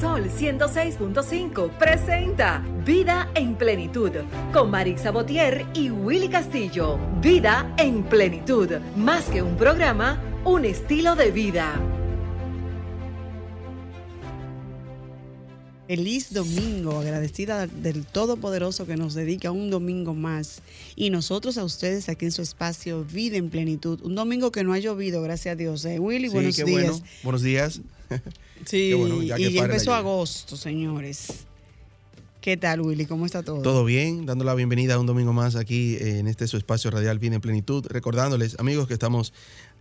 Sol 106.5 presenta Vida en Plenitud con Marix Sabotier y Willy Castillo. Vida en Plenitud, más que un programa, un estilo de vida. Feliz domingo, agradecida del Todopoderoso que nos dedica un domingo más y nosotros a ustedes aquí en su espacio Vida en Plenitud. Un domingo que no ha llovido, gracias a Dios. ¿eh? Willy, Sí, buenos qué días. bueno. Buenos días. Sí, bueno, ya y ya empezó agosto, señores. ¿Qué tal, Willy? ¿Cómo está todo? Todo bien, dando la bienvenida a un domingo más aquí eh, en este su espacio radial Vida en Plenitud. Recordándoles, amigos, que estamos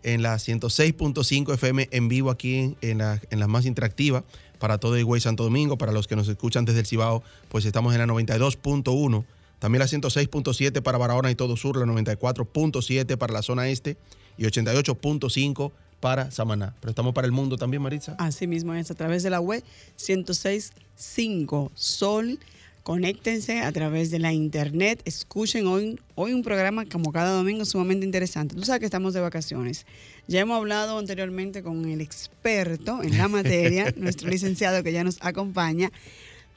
en la 106.5 FM en vivo aquí en, en la, en la más interactiva para todo Higüey Santo Domingo. Para los que nos escuchan desde el Cibao, pues estamos en la 92.1. También la 106.7 para Barahona y todo sur, la 94.7 para la zona este y 88.5 para Samaná. Pero estamos para el mundo también, Maritza. Así mismo es, a través de la web 106.5 Sol. Conéctense a través de la internet. Escuchen hoy, hoy un programa como cada domingo sumamente interesante. Tú sabes que estamos de vacaciones. Ya hemos hablado anteriormente con el experto en la materia, nuestro licenciado que ya nos acompaña.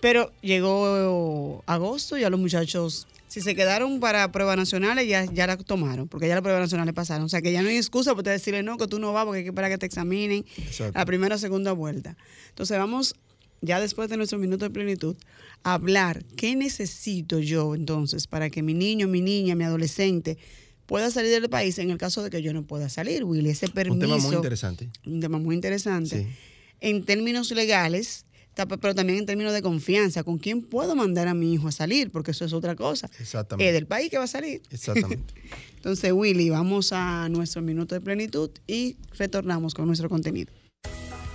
Pero llegó agosto y ya los muchachos, si se quedaron para pruebas nacionales, ya, ya la tomaron, porque ya las pruebas nacionales pasaron. O sea que ya no hay excusa para usted decirle no, que tú no vas porque hay que esperar que te examinen Exacto. la primera o segunda vuelta. Entonces vamos, ya después de nuestro minuto de plenitud, a hablar qué necesito yo entonces para que mi niño, mi niña, mi adolescente pueda salir del país en el caso de que yo no pueda salir, Willy. Ese permiso. Un tema muy interesante. Un tema muy interesante. Sí. En términos legales, pero también en términos de confianza. ¿Con quién puedo mandar a mi hijo a salir? Porque eso es otra cosa. Exactamente. Es del país que va a salir. Exactamente. Entonces, Willy, vamos a nuestro minuto de plenitud y retornamos con nuestro contenido.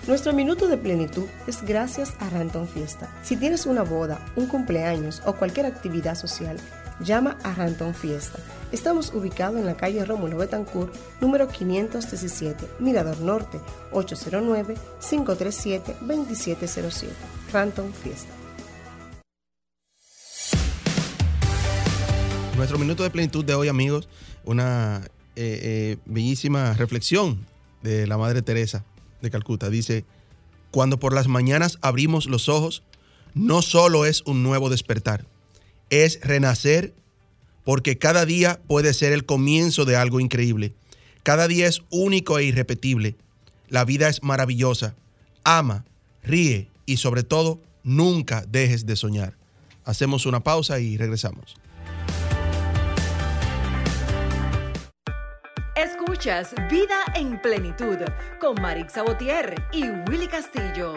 Nuestro minuto de plenitud es gracias a Ranton Fiesta. Si tienes una boda, un cumpleaños o cualquier actividad social, llama a Ranton Fiesta. Estamos ubicados en la calle Rómulo Betancourt, número 517, Mirador Norte, 809-537-2707. Ranton Fiesta. Nuestro minuto de plenitud de hoy, amigos, una eh, eh, bellísima reflexión de la Madre Teresa de Calcuta. Dice, cuando por las mañanas abrimos los ojos, no solo es un nuevo despertar, es renacer porque cada día puede ser el comienzo de algo increíble. Cada día es único e irrepetible. La vida es maravillosa. Ama, ríe y sobre todo, nunca dejes de soñar. Hacemos una pausa y regresamos. Escuchas Vida en Plenitud con Marix Sabotier y Willy Castillo.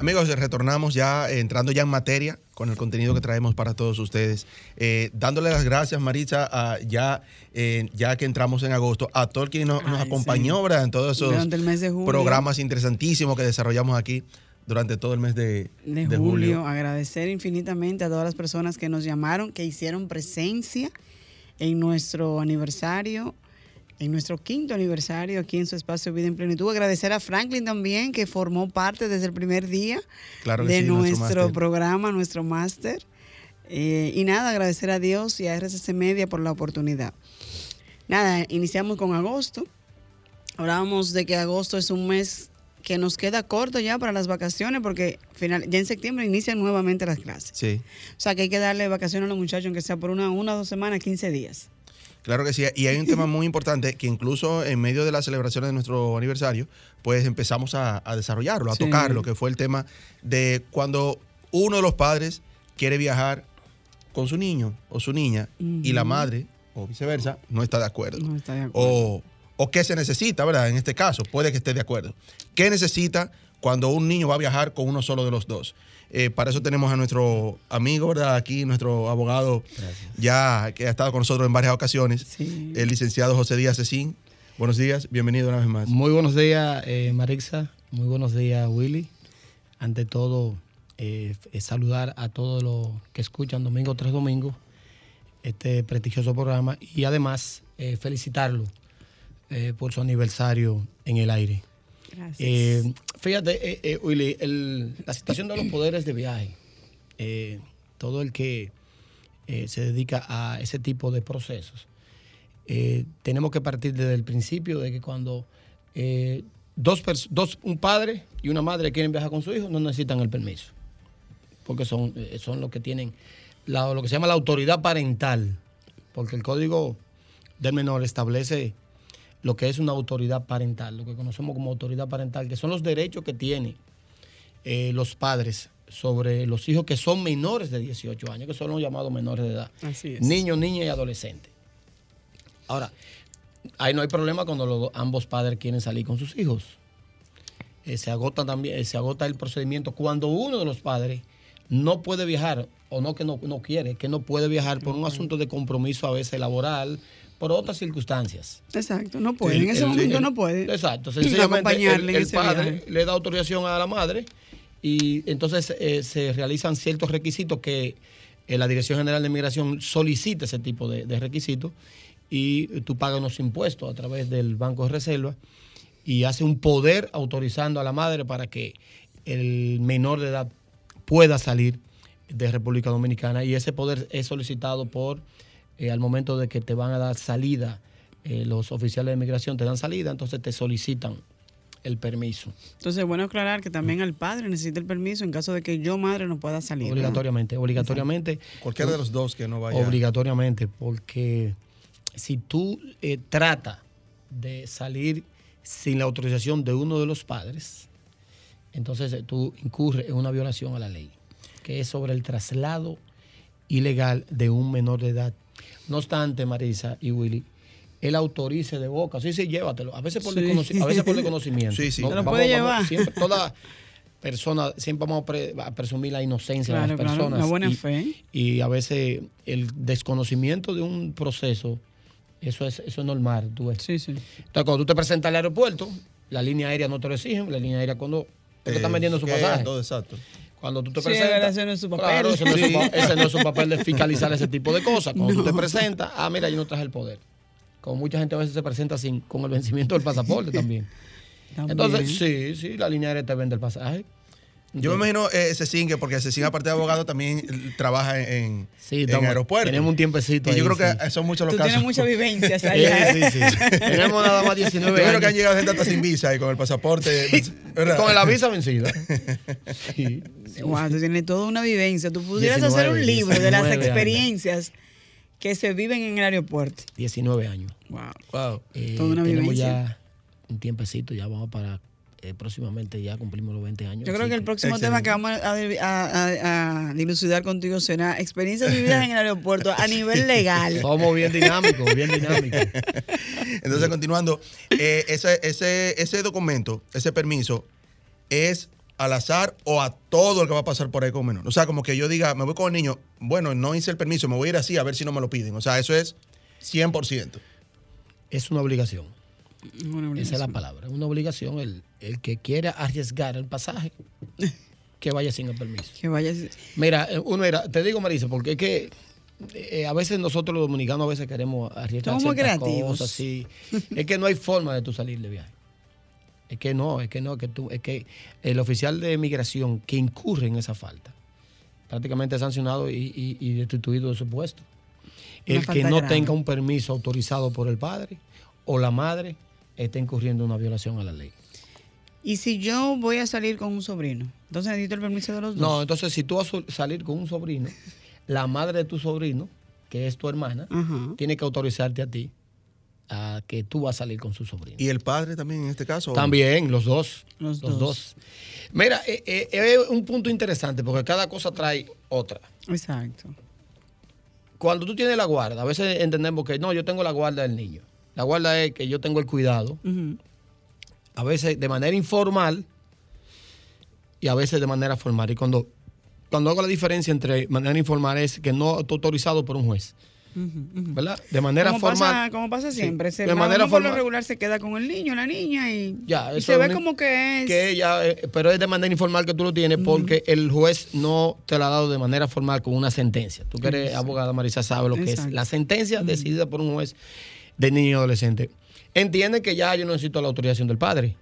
Amigos, retornamos ya entrando ya en materia con el contenido que traemos para todos ustedes. Eh, dándole las gracias, Maritza, a- ya, eh, ya que entramos en agosto, a todo el que nos, acompañó sí. ¿verdad? en todos esos julio. programas interesantísimos que desarrollamos aquí durante todo el mes de, de, de julio. Agradecer infinitamente a todas las personas que nos llamaron, que hicieron presencia en nuestro aniversario, en nuestro quinto aniversario aquí en su espacio Vida en Plenitud. Agradecer a Franklin también, que formó parte desde el primer día Claro de sí, nuestro programa, nuestro máster. Eh, y nada, agradecer a Dios y a RCC Media por la oportunidad. Nada, iniciamos con agosto. Hablábamos de que agosto es un mes que nos queda corto ya para las vacaciones porque final, ya en septiembre inician nuevamente las clases. Sí, O sea que hay que darle vacaciones a los muchachos, aunque sea por una, una dos semanas, 15 días. Claro que sí. Y hay un tema muy importante que incluso en medio de las celebraciones de nuestro aniversario, pues empezamos a, a desarrollarlo, a Sí. tocarlo, que fue el tema de cuando uno de los padres quiere viajar con su niño o su niña y la madre, o viceversa, no está de acuerdo. No está de acuerdo. o, o qué se necesita, ¿verdad? En este caso, puede que esté de acuerdo. ¿Qué necesita cuando un niño va a viajar con uno solo de los dos? Eh, para eso tenemos a nuestro amigo, ¿verdad? Aquí, nuestro abogado, ya que ha estado con nosotros en varias ocasiones, Sí. el licenciado José Díaz Cecín. Buenos días, bienvenido una vez más. Muy buenos días, eh, Marixa. Muy buenos días, Willy. Ante todo, eh, saludar a todos los que escuchan domingo tras domingo este prestigioso programa y además eh, felicitarlo eh, por su aniversario en el aire. Gracias. Fíjate, eh, eh, Willy, la situación de los poderes de viaje, eh, todo el que eh, se dedica a ese tipo de procesos, tenemos que partir desde el principio de que cuando dos, un padre y una madre quieren viajar con su hijo, no necesitan el permiso. Porque son, son los que tienen lo que se llama la autoridad parental. Porque el código del menor establece lo que es una autoridad parental, lo que conocemos como autoridad parental, que son los derechos que tienen eh, los padres sobre los hijos que son menores de 18 años, que son los llamados menores de edad. Así es. Niños, niñas y adolescentes. Ahora, ahí no hay problema cuando los- ambos padres quieren salir con sus hijos. Eh, se agota también, eh, se agota el procedimiento cuando uno de los padres no puede viajar o no que no, no quiere, que no puede viajar por un asunto de compromiso a veces laboral, por otras circunstancias. Exacto, no puede. en ese el- momento el- no puede. Exacto, sencillamente el, padre viaje. le da autorización a la madre y entonces eh, se realizan ciertos requisitos que eh, la Dirección General de Migración solicita ese tipo de, de requisitos y tú pagas unos impuestos a través del Banco de Reserva y hace un poder autorizando a la madre para que el menor de edad pueda salir de República Dominicana y ese poder es solicitado por eh, al momento de que te van a dar salida eh, los oficiales de migración te dan salida entonces te solicitan el permiso Entonces, bueno aclarar que también al padre necesita el permiso en caso de que yo, madre, no pueda salir. ¿no? obligatoriamente obligatoriamente Cualquiera de los dos que no vaya. Obligatoriamente, porque si tú eh, tratas de salir sin la autorización de uno de los padres, entonces eh, tú incurres en una violación a la ley, que es sobre el traslado ilegal de un menor de edad. No obstante, Marisa y Willy, él autorice de boca, sí, sí, llévatelo. A veces por, Sí. a veces por desconocimiento. Sí, sí. Se lo puede llevar. siempre, toda persona, siempre vamos a, pre- a presumir la inocencia de Claro, las claro, personas. la buena y- fe. y a veces el desconocimiento de un proceso, eso es, eso es normal. Tú ves. Sí, sí. Entonces, cuando tú te presentas al aeropuerto, la línea aérea no te lo exigen, la línea aérea cuando te están vendiendo su pasaje. Todo exacto. Cuando tú te Sí, presentas. verdad, ese no es su papel. Claro, ese no, es su, Sí. pa- ese no es su papel de fiscalizar ese tipo de cosas. Cuando tú te presentas, ah, mira, yo no traje el poder. Como mucha gente a veces se presenta sin, con el vencimiento del pasaporte también. También. Entonces, sí, sí, la línea aérea te vende el pasaje. Yo me imagino eh, Cecín, que porque Cecín, aparte de abogado, también eh, trabaja en, Sí, en estamos- aeropuerto. tenemos un tiempecito Y yo ahí, creo sí. que son muchos los Tú casos. tienes muchas vivencias Sí, allá. sí, sí. Tenemos nada más Yo 19 creo años. que han llegado gente hasta sin visa y con el pasaporte. Con la visa vencida. Sí. Wow, tú tienes toda una vivencia. Tú pudieras 19, hacer un libro de las 19 años. experiencias que se viven en el aeropuerto. 19 años. Wow. Wow. Eh, Toda una tenemos vivencia. ya un tiempecito, ya vamos para eh, próximamente, ya cumplimos los 20 años. Yo creo que el próximo Excelente. tema que vamos a, a- a- a dilucidar contigo será experiencias vividas en el aeropuerto a nivel legal. Somos bien dinámicos, bien dinámicos. Entonces, continuando, eh, ese, ese, ese documento, ese permiso, es al azar o a todo el que va a pasar por ahí con menor. O sea, como que yo diga, me voy con el niño, bueno, no hice el permiso, me voy a ir así a ver si no me lo piden. O sea, eso es 100%. Es una obligación. Esa es la palabra. Es una obligación. El, el que quiera arriesgar el pasaje, que vaya sin el permiso. Que vayas. Mira, eh, uno era, te digo Marisa, porque es que eh, a veces nosotros los dominicanos a veces queremos arriesgar Somos creativos. cosas, sí. Es que no hay forma de tú salir de viaje. Es que no, es que no, es que tú, es que el oficial de migración que incurre en esa falta, prácticamente es sancionado y, y- y destituido de su puesto. Una El que no grave. tenga un permiso autorizado por el padre o la madre está incurriendo en una violación a la ley. Y si yo voy a salir con un sobrino, entonces necesito el permiso de los dos. No, entonces si tú vas a salir con un sobrino, la madre de tu sobrino, que es tu hermana, tiene que autorizarte a ti a que tú vas a salir con su sobrino. ¿Y el padre también en este caso? También, los dos. Los Los, dos. dos. Mira, eh, eh, es un punto interesante porque cada cosa trae otra. Exacto. Cuando tú tienes la guarda, a veces entendemos que no, yo tengo la guarda del niño. La guarda es que yo tengo el cuidado, a veces de manera informal y a veces de manera formal. Y cuando, cuando hago la diferencia entre manera informal es que no está autorizado por un juez. ¿verdad? De manera como formal. Pasa, como pasa Sí. siempre. Se, de manera uno por lo formal. regular se queda con el niño, la niña y, Ya, y se ve como que es. que ella, eh, pero es de manera informal que tú lo tienes porque el juez no te la ha dado de manera formal con una sentencia. Tú que eres abogada, Marisa, sabes lo que es la sentencia decidida por un juez de niño y adolescente. Entiende que ya yo no necesito la autorización del padre.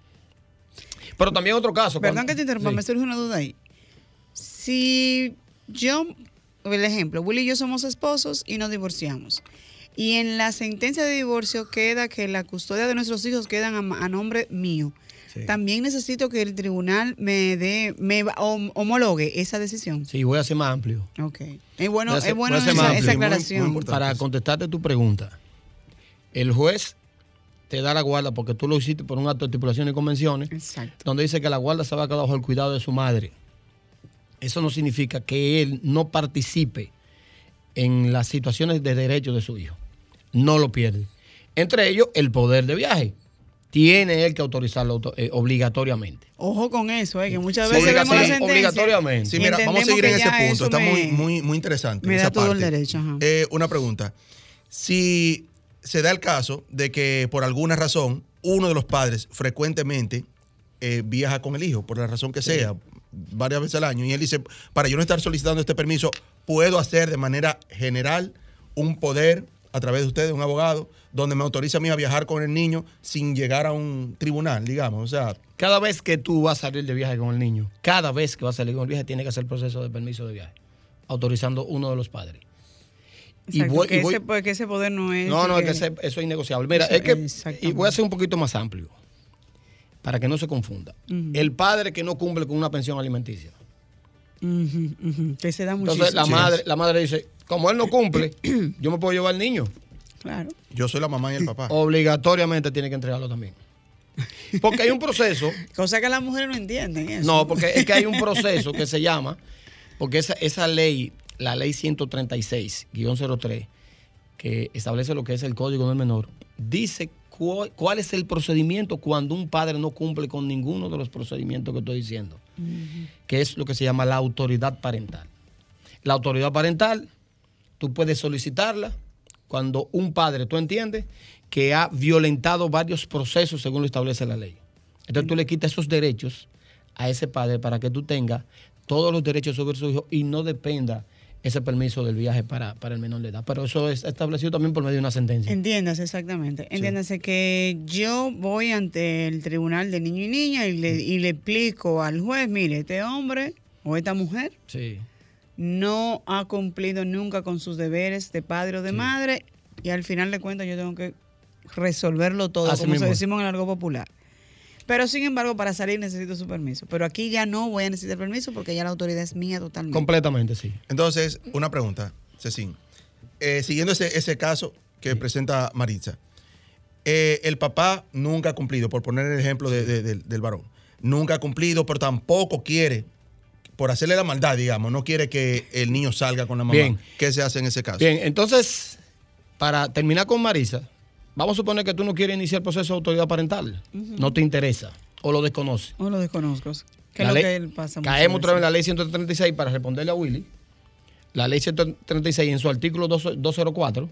Pero también otro caso. Perdón cuando- que te interrumpa, Sí. me surge una duda ahí. Si yo, el ejemplo, Willy y yo somos esposos y nos divorciamos. Y en la sentencia de divorcio queda que la custodia de nuestros hijos quedan a, nombre mío. Sí. también necesito que el tribunal me dé, me homologue esa decisión. Sí, voy a ser más amplio. Ok. Es bueno, es bueno esa, más esa amplio, muy- muy aclaración. Para contestarte tu pregunta, el juez te da la guarda porque tú lo hiciste por un acto de estipulación y convenciones, Exacto. donde dice que la guarda se va a quedar bajo el cuidado de su madre. Eso no significa que él no participe en las situaciones de derecho de su hijo. No lo pierde. Entre ellos, el poder de viaje. Tiene él que autorizarlo auto- eh, obligatoriamente. Ojo con eso, eh, que muchas Sí, veces vemos la obligatori- sentencia. obligatoriamente. Sí, mira, vamos a seguir en ese punto. Está me- muy, muy, muy interesante. me da esa todo el derecho, ajá. Eh, una pregunta. Si se da el caso de que por alguna razón uno de los padres frecuentemente eh, viaja con el hijo, por la razón que sea, varias veces al año, y él dice, para yo no estar solicitando este permiso, puedo hacer de manera general un poder a través de ustedes, un abogado, donde me autoriza a mí a viajar con el niño sin llegar a un tribunal, digamos. O sea, Cada vez que tú vas a salir de viaje con el niño, cada vez que vas a salir con el viaje, tiene que hacer el proceso de permiso de viaje, autorizando uno de los padres. Y Exacto, voy- que, y voy- ese, pues, que ese poder no es. No, no, es que- ese- eso es innegociable. Mira, Eso- es que, y voy a ser un poquito más amplio, para que no se confunda. El padre que no cumple con una pensión alimenticia. Que se da muchísimo. Entonces la Sí. madre, la madre dice, como él no cumple, yo me puedo llevar al niño. Claro. yo soy la mamá y el papá. Obligatoriamente tiene que entregarlo también. Porque hay un proceso Cosa que las mujeres no entienden. Eso. No, porque es que hay un proceso que se llama, porque esa, esa ley, la ley 136-03, que establece lo que es el código del menor, dice cu- cuál es el procedimiento cuando un padre no cumple con ninguno de los procedimientos que estoy diciendo, que es lo que se llama la autoridad parental. La autoridad parental, tú puedes solicitarla cuando un padre, tú entiendes, que ha violentado varios procesos según lo establece la ley. Entonces tú le quitas esos derechos a ese padre para que tú tengas todos los derechos sobre su hijo y no dependa ese permiso del viaje para, para el menor de edad. Pero eso es establecido también por medio de una sentencia. Entiéndase, exactamente. Entiéndase que yo voy ante el tribunal de niño y niña y le, y le explico al juez, mire, este hombre o esta mujer Sí. no ha cumplido nunca con sus deberes de padre o de madre y al final de cuentas yo tengo que resolverlo todo, Así como mismo se decimos en el algo popular. Pero sin embargo, para salir necesito su permiso. Pero aquí ya no voy a necesitar permiso porque ya la autoridad es mía totalmente. Completamente, sí. Entonces, una pregunta, Cecín. Eh, siguiendo ese, ese caso que presenta Maritza, eh, el papá nunca ha cumplido, por poner el ejemplo de- de- del- del varón, nunca ha cumplido, pero tampoco quiere, por hacerle la maldad, digamos, no quiere que el niño salga con la mamá. Bien. ¿Qué se hace en ese caso? Bien, entonces, para terminar con Marisa, vamos a suponer que tú no quieres iniciar el proceso de autoridad parental. No te interesa o lo desconoces. O lo desconozco. Que es lo que él pasa caemos otra vez en la ley 136 para responderle a Willy. La ley 136 en su artículo 2- 204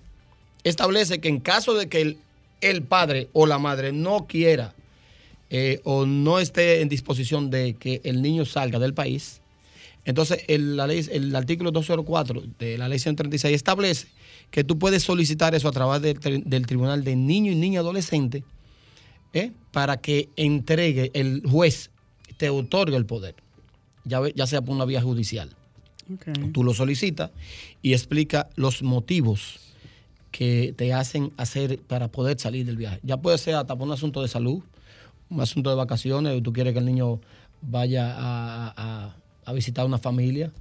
establece que en caso de que el, el padre o la madre no quiera eh, o no esté en disposición de que el niño salga del país, entonces el, la ley, el artículo 204 de la ley 136 establece que tú puedes solicitar eso a través del, tri- del Tribunal de Niño y Niña Adolescente ¿eh? para que entregue el juez, te otorgue el poder, ya, sea por una vía judicial. Ok. Tú lo solicitas y explica los motivos que te hacen hacer para poder salir del viaje. Ya puede ser hasta por un asunto de salud, un asunto de vacaciones, tú quieres que el niño vaya a, a- a visitar una familia,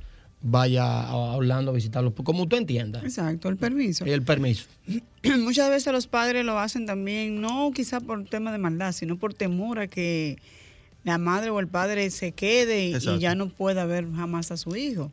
vaya a Orlando a visitarlo, como tú entiendas. Exacto, el permiso. El permiso. Muchas veces los padres lo hacen también, no quizá por tema de maldad, sino por temor a que la madre o el padre se quede y ya no pueda ver jamás a su hijo.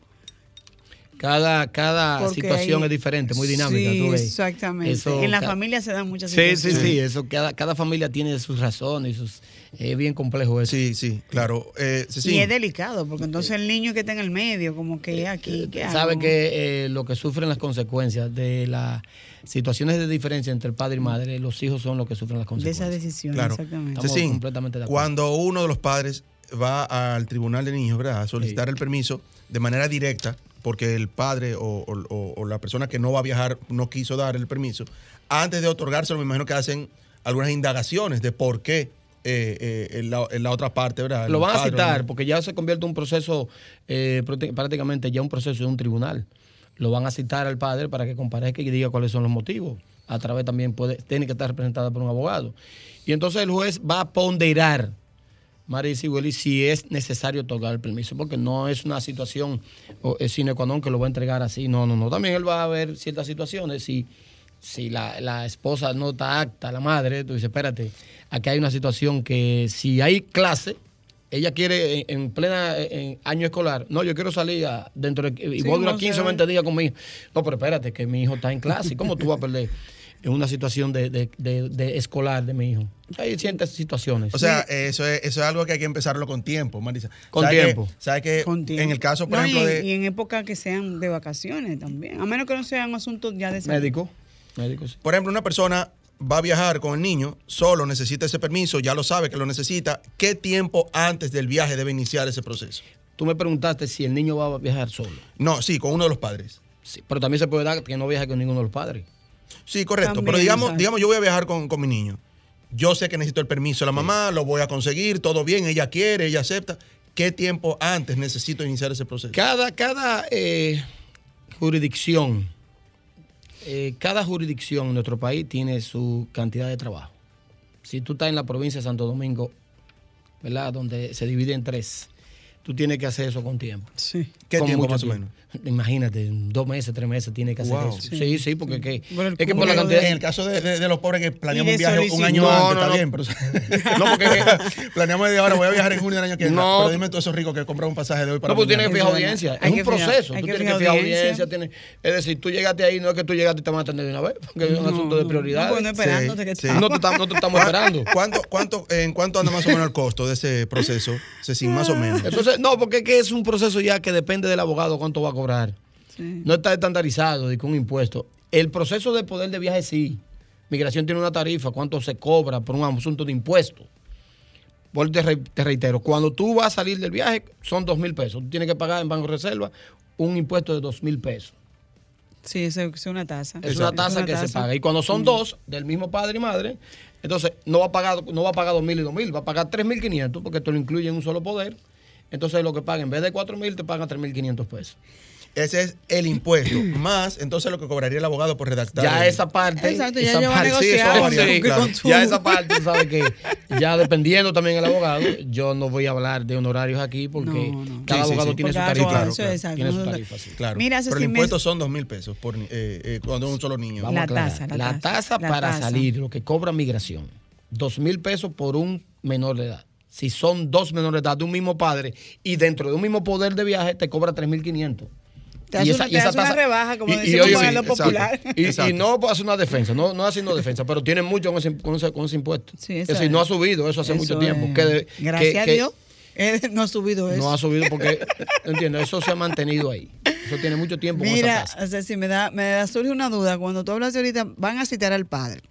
Cada, cada Porque situación hay- es diferente, muy dinámica. Sí, tú ves. exactamente. Eso en la ca- familia se dan muchas Sí, sí, situaciones. sí, eso, cada, cada familia tiene sus razones, y sus, es bien complejo eso. Sí, sí, claro. Eh, Y es delicado, porque entonces el niño que está en el medio, como que aquí, ¿qué hago? Sabe que eh, lo que sufren las consecuencias de las situaciones de diferencia entre el padre y madre, los hijos son los que sufren las de consecuencias. esa decisión, Claro. exactamente. Estamos Cecín, completamente de acuerdo. cuando uno de los padres va al tribunal de niños, ¿verdad? A solicitar el permiso de manera directa, porque el padre o, o- o- o la persona que no va a viajar no quiso dar el permiso, antes de otorgárselo, me imagino que hacen algunas indagaciones de por qué eh, eh, en, la, en la otra parte, ¿verdad? Lo van a citar ¿no? porque ya se convierte en un proceso, eh, prácti- prácticamente ya un proceso de un tribunal. Lo van a citar al padre para que comparezca y diga cuáles son los motivos. A través también puede, tiene que estar representada por un abogado. Y entonces el juez va a ponderar Marisa y Willy, si es necesario otorgar el permiso, porque no es una situación sine qua non que lo va a entregar así. No, no, no. También él va a ver ciertas situaciones. Si, si la, la esposa no está acta, la madre, tú dices, espérate, aquí hay una situación que si hay clase, ella quiere en, en plena en año escolar, no, yo quiero salir a- dentro de, y Sí, voy a durar como 15 o sea. 20 días con mi hijo. No, pero espérate, que mi hijo está en clase. ¿Cómo tú vas a perder en una situación de, de- de- de escolar de mi hijo? Hay ciertas situaciones. O sea, eso es, eso es algo que hay que empezarlo con tiempo, Marisa. Con ¿Sabe que- tiempo. ¿Sabe que Con tiempo. en el caso, por No, y ejemplo, en- de... y en épocas que sean de vacaciones también. A menos que no sean asuntos ya de salud. médico, médico, sí. Por ejemplo, una persona va a viajar con el niño, solo necesita ese permiso, ya lo sabe que lo necesita. ¿Qué tiempo antes del viaje debe iniciar ese proceso? Tú me preguntaste si el niño va a viajar solo. No, sí, con uno de los padres. Sí, pero también se puede dar que no viaje con ninguno de los padres. Sí, correcto. También, pero digamos, digamos, yo voy a viajar con, con mi niño. Yo sé que necesito el permiso de la mamá, lo voy a conseguir, todo bien, ella quiere, ella acepta. ¿Qué tiempo antes necesito iniciar ese proceso? Cada, cada eh, jurisdicción, eh, cada jurisdicción en nuestro país tiene su cantidad de trabajo. Si tú estás en la provincia de Santo Domingo, ¿verdad? Donde se divide en tres, tú tienes que hacer eso con tiempo. Sí. ¿Qué Con tiempo mucho más o tiempo. menos? Imagínate, en dos meses, tres meses tienes que hacer Wow. eso. Sí, sí, porque es que, Por el es que por la cantidad En el caso de, de- de los pobres que planeamos un viaje un año No, antes, no, está no. bien, pero No, porque planeamos de ahora, voy a viajar en junio del año que viene. No. Pero dime tú esos ricos que compran un pasaje de hoy para No, pues tienes que mañana. fijar Es audiencia. Es un proceso. Tú tienes que fijar audiencia. tienes- es decir, tú llegaste ahí, no es que tú llegaste y te van a atender de una vez, porque es un asunto de no, prioridad. No, pues no esperándote Sí, que sí. estamos. No te, estamos- esperando. ¿Cuánto, cuánto, ¿En cuánto anda más o menos el costo de ese proceso? Más o menos. Entonces, no, porque es que es un proceso ya que depende del abogado cuánto va a cobrar. Sí. No está estandarizado de un impuesto. El proceso de poder de viaje sí. Migración tiene una tarifa, cuánto se cobra por un asunto de impuestos. Por te, re- te reitero, cuando tú vas a salir del viaje son dos mil pesos. Tú tienes que pagar en Banco de Reserva un impuesto de dos mil pesos. Sí, es, una tasa. Es una tasa que se paga. Y cuando son dos, del mismo padre y madre, entonces no va a pagar, no va a pagar 2.000 y 2.000, va a pagar 3.500 porque te lo incluye en un solo poder. Entonces lo que paga, en vez de 4.000, te pagan 3.500 pesos. Ese es el impuesto, más entonces lo que cobraría el abogado por redactar. Ya el- esa parte. Exacto, ya esa parte- sí, eso varía, sí, claro. Ya esa parte, tú sabes que ya dependiendo también el abogado, yo no voy a hablar de honorarios aquí porque No, no. cada Sí, abogado sí. tiene Porque su tarifa. Claro, eso claro. Tiene su tarifa, sí. Claro. Mira, pero el impuesto son dos mil pesos por, eh, eh, cuando es un solo niño. Vamos La a aclarar. tasa, la La tasa, para tasa. salir, lo que cobra migración, dos mil pesos por un menor de edad. Si son dos menores de edad de un mismo padre y dentro de un mismo poder de viaje, te cobra 3.500. Te hace una- te hace una rebaja, como decimos oye, en lo exacto. popular. Y, y no hacer una defensa, no, no haciendo defensa, pero tiene mucho con ese, con ese, con ese impuesto. Sí, es eso decir, es. no ha subido eso hace mucho tiempo. es. que Gracias que- a Dios, eh, no ha subido eso. No ha subido porque, ¿entiendes? Eso se ha mantenido ahí. Eso tiene mucho tiempo con Mira, esa tasa. o sea, si me da, me da surge una duda, cuando tú hablas de ahorita, van a citar al padre.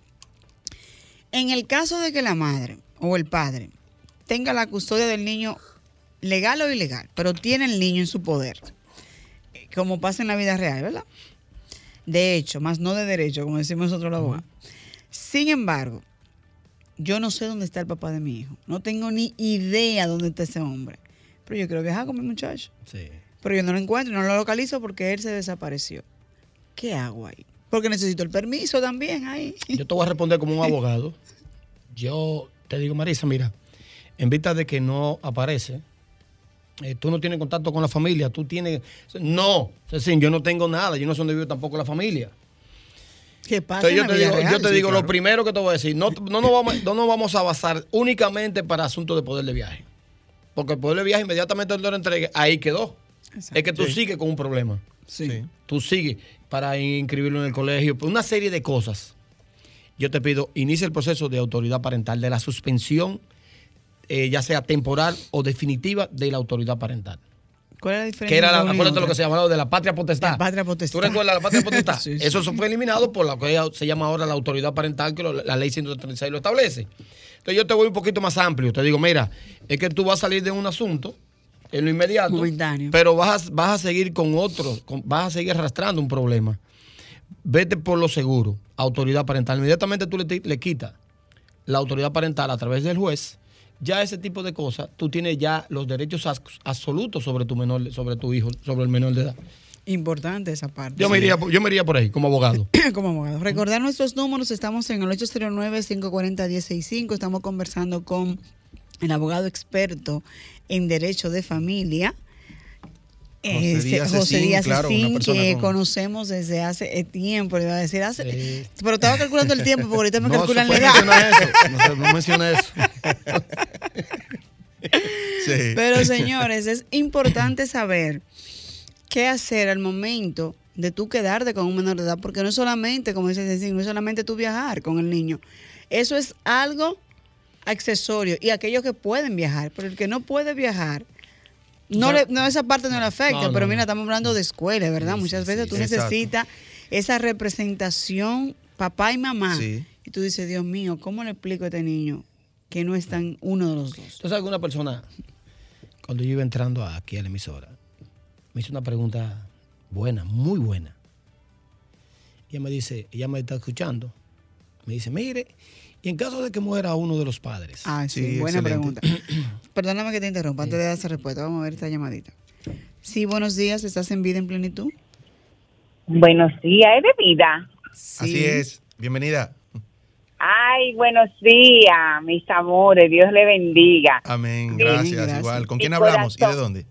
En el caso de que la madre o el padre tenga la custodia del niño legal o ilegal, pero tiene el niño en su poder, como pasa en la vida real, ¿verdad? De hecho, más no de derecho, como decimos nosotros los abogados. Sin embargo, yo no sé dónde está el papá de mi hijo. No tengo ni idea dónde está ese hombre. Pero yo quiero viajar con mi muchacho. Sí. Pero yo no lo encuentro, no lo localizo porque él se desapareció. ¿Qué hago ahí? Porque necesito el permiso también ahí. Yo te voy a responder como un abogado. Yo te digo, Marisa, mira, en vista de que no aparece, eh, tú no tienes contacto con la familia, tú tienes... No, Cecín, yo no tengo nada, yo no sé dónde vive tampoco la familia. ¿Qué pasa? Entonces yo en la te vida digo, real? yo te sí, digo claro. lo primero que te voy a decir, no, no, nos vamos, no nos vamos a basar únicamente para asuntos de poder de viaje. Porque el poder de viaje inmediatamente te lo entregue, ahí quedó. Exacto. Es que tú Sí. sigues con un problema. Sí. Sí. Tú sigues para inscribirlo en el colegio, una serie de cosas. Yo te pido, inicia el proceso de autoridad parental, de la suspensión, eh, ya sea temporal o definitiva, de la autoridad parental. ¿Cuál es la diferencia? Que era, la, acuérdate lo que se llamaba de la patria potestad. La patria potestad. ¿Tú recuerdas la patria potestad? Sí, sí. Eso fue eliminado por lo que se llama ahora la autoridad parental, que lo- la ley 136 lo establece. Entonces yo te voy un poquito más amplio. Te digo, mira, es que tú vas a salir de un asunto en lo inmediato, Momentáneo. pero vas a, vas a seguir con otro, con- vas a seguir arrastrando un problema. Vete por lo seguro, autoridad parental. Inmediatamente tú le, le quitas la autoridad parental a través del juez. Ya ese tipo de cosas, tú tienes ya los derechos absolutos sobre tu menor, sobre tu hijo, sobre el menor de edad. Importante esa parte. Yo me iría, por- yo me iría por ahí como abogado. como abogado. Recordar nuestros números, estamos en el 809-540-165, estamos conversando con el abogado experto en derecho de familia. José Díaz José Díaz claro, que con- conocemos desde hace eh, tiempo, le iba a decir hace, Sí. pero estaba calculando el tiempo, porque ahorita me No, calculan la edad. mencionar eso. No, no menciona eso. Sí. Pero señores, es importante saber qué hacer al momento de tú quedarte con un menor de edad, porque no es solamente, como dice Cecil, no es solamente tú viajar con el niño. Eso es algo accesorio y aquellos que pueden viajar, pero el que no puede viajar, no, O sea, le- no esa parte no le afecta, no, pero mira, estamos hablando de escuela, ¿verdad? Muchas veces tú necesitas esa representación papá y mamá. Y tú dices, Dios mío, ¿cómo le explico a este niño que no está en uno de los dos? Entonces, alguna persona, cuando yo iba entrando aquí a la emisora, me hizo una pregunta buena, muy buena. Ella me dice, ella me está escuchando, me dice, mire, y en caso de que muera uno de los padres, Ah, sí, Sí, buena excelente. pregunta. Perdóname que te interrumpa antes de dar esa respuesta. Vamos a ver esta llamadita. Sí, buenos días. ¿Estás en vida en plenitud? Buenos días, ¿es de vida? Así es. Bienvenida. Ay, buenos días, mis amores, Dios le bendiga. Amén. Bien, Gracias. Igual. ¿Con Mi quién hablamos y de dónde?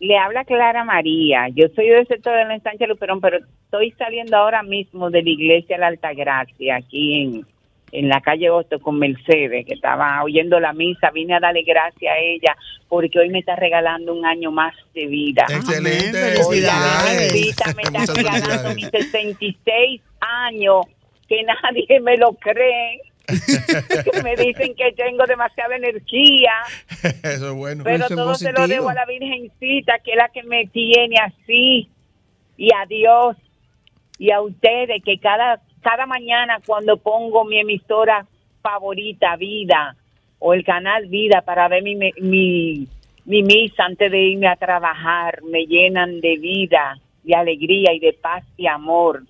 Le habla Clara María. Yo soy del sector de la estancia Luperón, pero estoy saliendo ahora mismo de la iglesia de la Altagracia, aquí en, en la calle Hosto con Mercedes, que estaba oyendo la misa. Vine a darle gracias a ella porque hoy me está regalando un año más de vida. Excelente. Felicidades. Oiga, me está Muchas regalando mis felicidades. 66 años, que nadie me lo cree. que me dicen que tengo demasiada energía, Eso es bueno. pero Eso todo se lo debo a la Virgencita, que es la que me tiene así, y a Dios, y a ustedes, que cada, cada mañana cuando pongo mi emisora favorita, Vida, o el canal Vida, para ver mi, mi, mi misa antes de irme a trabajar, me llenan de vida, de alegría y de paz y amor.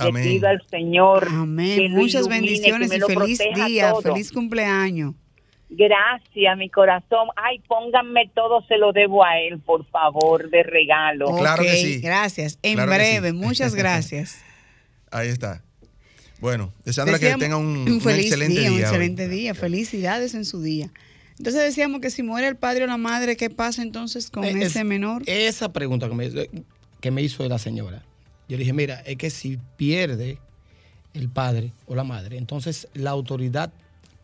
Le Amén. pido al Señor Amén. Muchas ilumine, bendiciones que me y lo feliz día, todo. feliz cumpleaños. Gracias, mi corazón. Ay, pónganme todo, se lo debo a él, por favor, de regalo. Claro que sí. Gracias. En Claro breve, sí. muchas gracias. Ahí está. Bueno, deseándole que tenga un, un un feliz excelente día, día. un hoy. excelente día. Felicidades en su día. Entonces decíamos que si muere el padre o la madre, ¿qué pasa entonces con Eh, es- ese menor? Esa pregunta que me, que me hizo la señora, yo le dije, mira, es que si pierde el padre o la madre, entonces la autoridad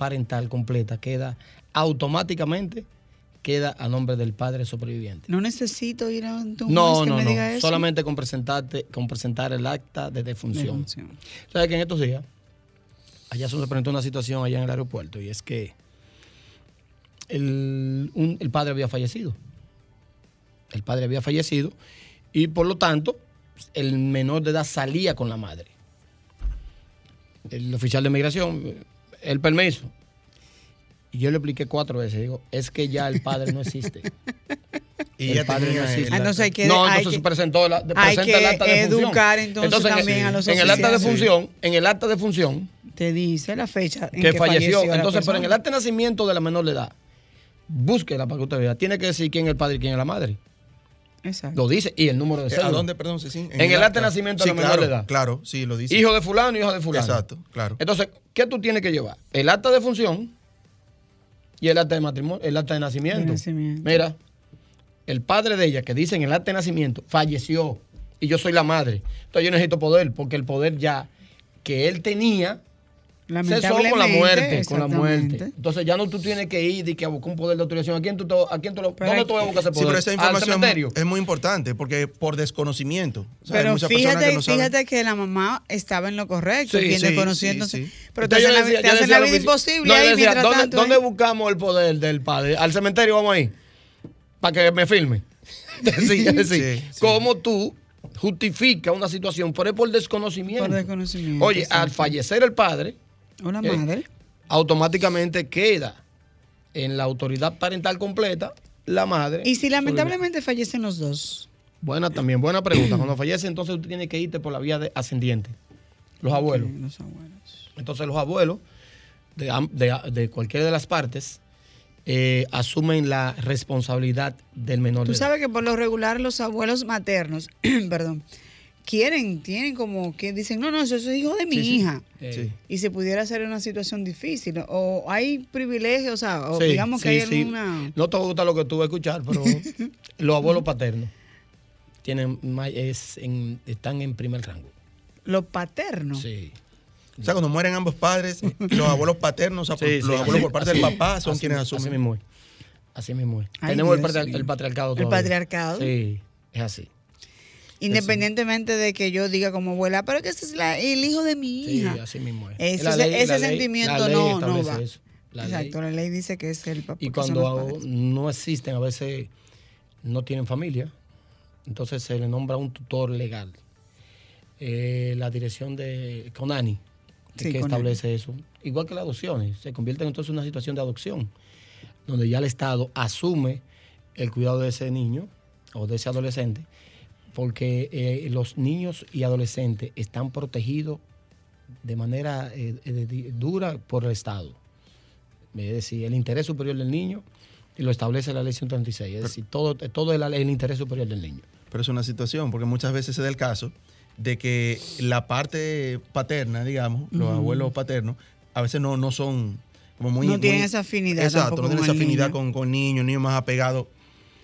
parental completa queda automáticamente queda a nombre del padre sobreviviente. No necesito ir a un No, que no, me no. diga eso. Solamente con presentarte, con presentar el acta de De defunción. función. ¿Sabes que en estos días, allá se presentó una situación allá en el aeropuerto y es que el, un- el padre había fallecido. El padre había fallecido y por lo tanto el menor de edad salía con la madre. El oficial de migración, el permiso. Y yo le expliqué cuatro veces, digo, es que ya el padre no existe. Y El ya padre no existe. Ah, entonces hay que- no, hay entonces que- presentó, la, hay presenta que el acta de función. educar, entonces, en- también a los En el acta de función, en el acta de función, Te dice la fecha en que, que, falleció. la Entonces, pero en el acta de nacimiento de la menor de edad, búsquela para que usted vea. Tiene que decir quién es el padre y quién es la madre. Exacto. Lo dice y el número de Eh, cédula. ¿A dónde, perdón, Cecín? En el acta de nacimiento de Sí, la menor claro, de edad. Claro, sí, lo dice. Hijo de fulano, hijo de fulano. Exacto, claro. Entonces, ¿qué tú tienes que llevar? El acta de función y el acta de matrimonio, el acta de nacimiento. De nacimiento. Mira, el padre de ella, que dice en el acta de nacimiento, falleció y yo soy la madre. Entonces yo necesito poder, porque el poder ya que él tenía cesó con la Lamentablemente, muerte, con la muerte. Entonces ya no tú tienes que ir y que a buscar un poder de autorización. ¿A quién tú, a quién tú lo, Pero ¿Dónde tú vas a buscar ese Sí, poder? pero esa ¿Al información es muy importante porque por desconocimiento. O sea, Pero fíjate, que no fíjate que la mamá estaba en lo correcto, Sí, quien sí, desconocía sí, entonces. sí. Pero te Entonces hacen yo la, decía- te hacen decía la vida imposible No, ahí decía, ¿dónde, tanto. dónde ¿eh? buscamos el poder del padre? Al cementerio vamos ahí. Para que me filme. sí, es decir, Sí, sí. cómo tú justificas una situación, pero es por desconocimiento. Por desconocimiento, Oye, al fallecer el padre, O la Eh, madre. automáticamente queda en la autoridad parental completa la madre. Y si lamentablemente fallecen los dos. Buena también, buena pregunta. Cuando fallece, entonces tú tienes que irte por la vía de ascendiente. Los abuelos. Ok, los abuelos. Entonces los abuelos de, de- de cualquiera de las partes eh, asumen la responsabilidad del menor. Tú de edad. sabes que por lo regular los abuelos maternos, perdón, quieren, tienen como que dicen, no, no, eso es hijo de mi Sí, sí. hija. Eh, Sí. Y se pudiera hacer una situación difícil. O hay privilegios, o sea, o sí, digamos que sí, hay sí. alguna... No te gusta lo que tú vas a escuchar, pero los abuelos paternos tienen es en- están en primer rango. Lo paterno. Sí. O sea, cuando mueren ambos padres, los abuelos paternos, o sea, Sí, los sí, abuelos así- por parte así- del papá son así- quienes Así asumen. mismo es. Así mismo es. Ay, Tenemos el, Dios el patriarcado El todavía. patriarcado. Sí, es así. Independientemente de que yo diga como abuela, pero que ese es la- el hijo de mi Sí, hija. así mismo es. Ese, La ley- ese la ley- sentimiento ley no, no va. eso. La Exacto, ley. la ley dice que es el papá. Y cuando no existen, a veces no tienen familia, entonces se le nombra un tutor legal. Eh, la dirección de CONANI, Sí, que CONANI. establece eso. Igual que las adopciones, se convierte entonces en una situación de adopción, donde ya el Estado asume el cuidado de ese niño o de ese adolescente, porque eh, los niños y adolescentes están protegidos de manera eh, eh, dura por el Estado. Es decir, el interés superior del niño y lo establece la ley 136. Es decir, todo, todo el interés superior del niño. Pero es una situación, porque muchas veces se da el caso de que la parte paterna, digamos, los abuelos paternos, a veces no, no son como muy... No tienen muy- esa afinidad Exacto, no tienen esa afinidad niño. con, con niños, niños más apegados,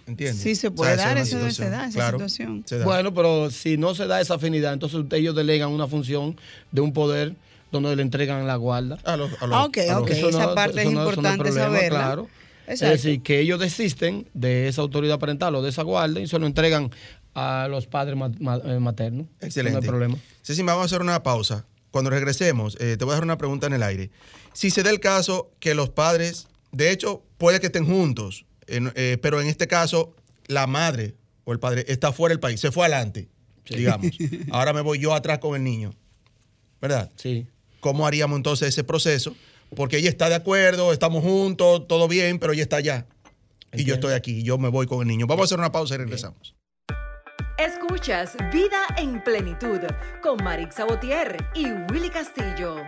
¿entiendes? Sí, se O sea, puede dar, es eso se da, esa claro, situación. se da. Bueno, pero si no se da esa afinidad, entonces ellos delegan una función de un poder donde le entregan la guarda. A los- a los- Ah, ok, a los- ok. Eso esa parte es no- no importante problema, saberla. Claro. Exacto. Es decir, que ellos desisten de esa autoridad parental o de esa guarda y se lo entregan a los padres eh, maternos. Excelente. No hay problema. Ceci, vamos a hacer una pausa. Cuando regresemos, eh, te voy a dejar una pregunta en el aire. Si se da el caso que los padres, de hecho, puede que estén juntos, eh, pero en este caso, la madre o el padre está fuera del país, se fue adelante, digamos. Ahora me voy yo atrás con el niño, ¿verdad? Sí. ¿Cómo haríamos entonces ese proceso? Porque ella está de acuerdo, estamos juntos, todo bien, pero ella está allá. Y yo estoy aquí, y yo me voy con el niño. Vamos a hacer una pausa y regresamos. Escuchas Vida en Plenitud con Marix Sabotier y Willy Castillo.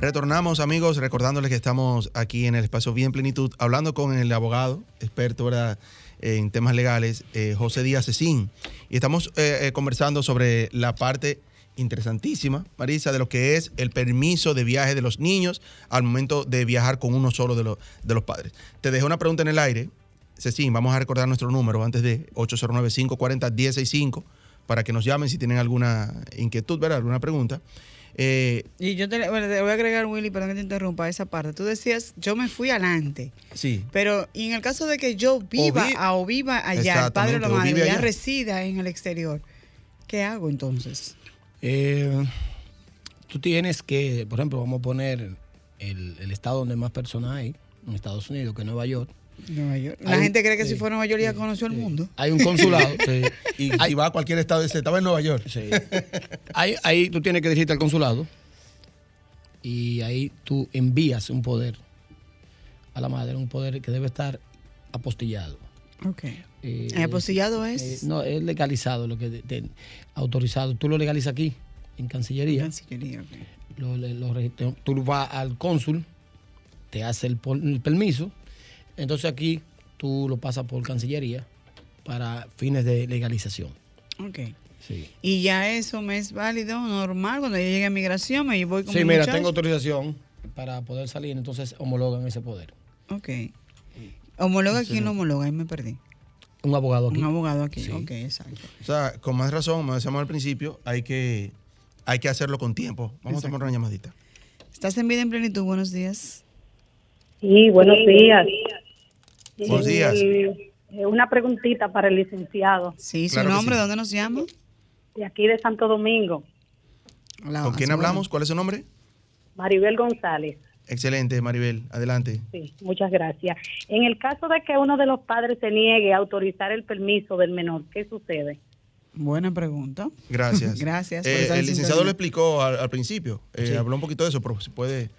Retornamos, amigos, recordándoles que estamos aquí en el espacio Bien Plenitud, hablando con el abogado, experto ¿verdad? en temas legales, eh, José Díaz Cecín. Y estamos eh, eh, conversando sobre la parte interesantísima, Marisa, de lo que es el permiso de viaje de los niños al momento de viajar con uno solo de, los de los padres. Te dejo una pregunta en el aire. Cecín, vamos a recordar nuestro número antes de 809-540-1065 para que nos llamen si tienen alguna inquietud, ¿verdad? alguna pregunta. Eh, Y yo te, bueno, te voy a agregar, Willy, perdón que te interrumpa esa parte. Tú decías, yo me fui adelante. sí. Pero, y en el caso de que yo viva vi- a- o viva allá, el padre o la madre ya resida en el exterior, ¿qué hago entonces? Eh, tú tienes que, por ejemplo, vamos a poner el, el estado donde más personas hay, en Estados Unidos, que es Nueva York. Nueva York. La Hay un- gente cree que si fue a Nueva York ya conoció el mundo. Hay un consulado. sí. Y Hay- si va a cualquier estado, dice, estaba en Nueva York. Sí. Ahí, ahí tú tienes que dirigirte al consulado y ahí tú envías un poder a la madre, un poder que debe estar apostillado. Ok. Eh, apostillado eh, es... no, es legalizado, lo que de- de- autorizado. Tú lo legalizas aquí, en Cancillería. Cancillería, ok. Lo- tú vas al cónsul, te hace el permiso, entonces aquí tú lo pasas por Cancillería para fines de legalización. Ok. Sí. Y ya eso me es válido, normal, cuando yo llegue a migración me voy con Sí, mi mira, muchacho. tengo autorización para poder salir, entonces homologan ese poder. Ok. ¿Homologa quién lo homologa? Ahí me perdí. Un abogado aquí. Un abogado aquí. Sí. Ok, exacto. O sea, con más razón, como decíamos al principio, hay que, hay que hacerlo con tiempo. Vamos a tomar una llamadita. ¿Estás en vida en plenitud? Buenos días. Sí, buenos días. Buenos días. Eh, una preguntita para el licenciado Sí, su Claro nombre, sí. ¿dónde nos llama? de aquí de Santo Domingo, Hola, ¿Con quién hablamos? ¿Cuál es su nombre? Maribel González. Excelente, Maribel. Adelante. Sí, muchas gracias. En el caso de que uno de los padres se niegue a autorizar el permiso del menor, ¿qué sucede? Buena pregunta. Gracias. Gracias Eh, el licenciado lo explicó al, al principio. Eh, Sí. Habló un poquito de eso, pero si puede.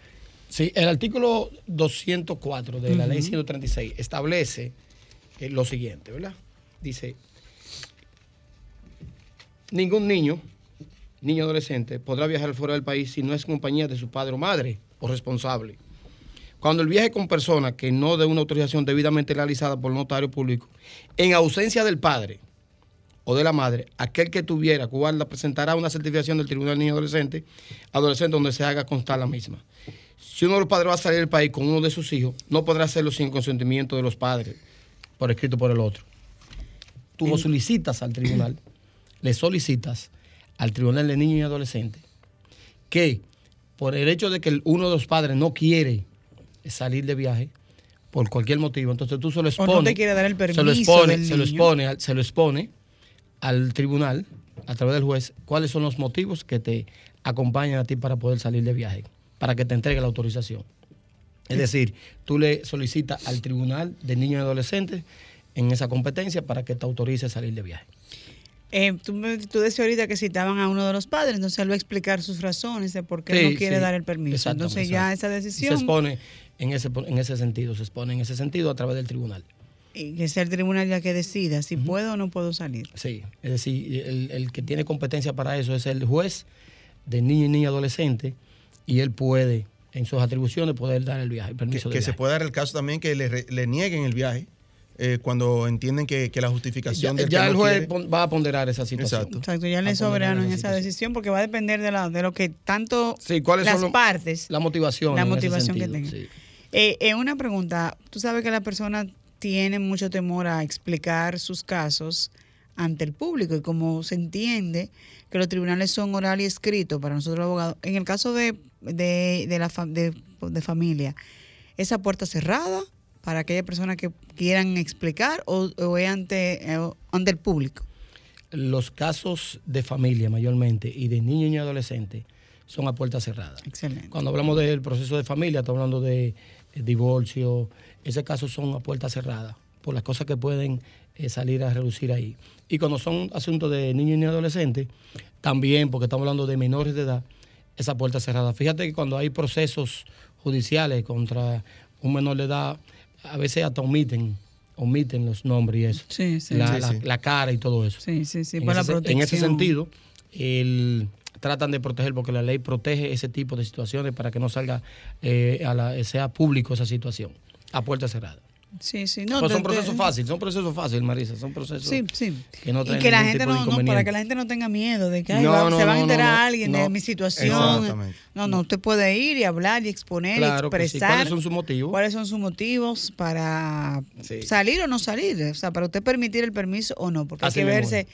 Sí, el artículo 204 de la ley 136 establece eh, lo siguiente, ¿verdad? Dice, ningún niño, niño adolescente, podrá viajar fuera del país si no es compañía de su padre o madre o responsable. Cuando el viaje con persona que no de una autorización debidamente realizada por el notario público, en ausencia del padre o de la madre, aquel que tuviera guarda presentará una certificación del Tribunal Niño Adolescente, adolescente donde se haga constar la misma. Si uno de los padres va a salir del país con uno de sus hijos, no podrá hacerlo sin consentimiento de los padres, por escrito por el otro. Tú lo solicitas al tribunal, le solicitas al Tribunal de Niños y Adolescentes que por el hecho de que uno de los padres no quiere salir de viaje, por cualquier motivo, entonces tú se lo O expones. no te quiere dar el se lo permiso expone, del se lo expone, se lo expone al tribunal, a través del juez, cuáles son los motivos que te acompañan a ti para poder salir de viaje, para que te entregue la autorización. Es decir, tú le solicitas al tribunal de niños y adolescentes en esa competencia para que te autorice a salir de viaje. Eh, tú, decías ahorita que citaban a uno de los padres, entonces él va a explicar sus razones de por qué Sí, no quiere sí. dar el permiso. Entonces ya esa Y decisión, Se expone en ese, en ese sentido, se expone en ese sentido a través del tribunal. y que sea el tribunal ya que decida si puedo o no puedo salir. Sí, es decir, el, el que tiene competencia para eso es el juez de niño y niña adolescente y él puede, en sus atribuciones, poder dar el viaje, el Que, permiso de que se puede dar el caso también que le, nieguen el viaje eh, cuando entienden que, que la justificación Ya, del ya que el no juez quiere- pon- va a ponderar esa situación. Exacto. Exacto, ya le soberano en esa situación. decisión porque va a depender de, la, de lo que tanto Sí, ¿cuáles las son lo- partes, La motivación. la en ese motivación que tengan. sí. Eh, eh, una pregunta, tú sabes que la persona tiene mucho temor a explicar sus casos ante el público y como se entiende que los tribunales son oral y escrito para nosotros los abogados, en el caso de, de, de la fa- de, de familia, ¿esa puerta cerrada para aquellas personas que quieran explicar o, o es ante, eh, ante el público? Los casos de familia mayormente y de niños y adolescentes son a puerta cerrada. Excelente. Cuando hablamos del proceso de familia, estamos hablando de eh, divorcio, ese caso son a puerta cerrada, por las cosas que pueden eh, salir a reducir ahí. Y cuando son asuntos de niños y adolescentes, también, porque estamos hablando de menores de edad, esa puerta cerrada. Fíjate que cuando hay procesos judiciales contra un menor de edad, a veces hasta omiten, omiten los nombres y eso. Sí, sí. la, Sí, la- sí. la cara y todo eso Sí, sí, sí, en, por la ese, protección. en ese sentido, el- tratan de proteger porque la ley protege ese tipo de situaciones para que no salga, eh, a la, sea público esa situación, a puerta cerrada. Sí, sí. No, Pues son procesos fáciles, son procesos fáciles, Marisa, son procesos Sí, sí. que no y que la gente no, no, para que la gente no tenga miedo de que ay, No, va- no, se va a enterar no, no. alguien de mi situación. Exactamente. No, no, usted puede ir y hablar y exponer Claro y que sí. expresar ¿Cuáles son sus motivos? cuáles son sus motivos para Sí. salir o no salir, o sea, para usted permitir el permiso o no, porque Así hay que verse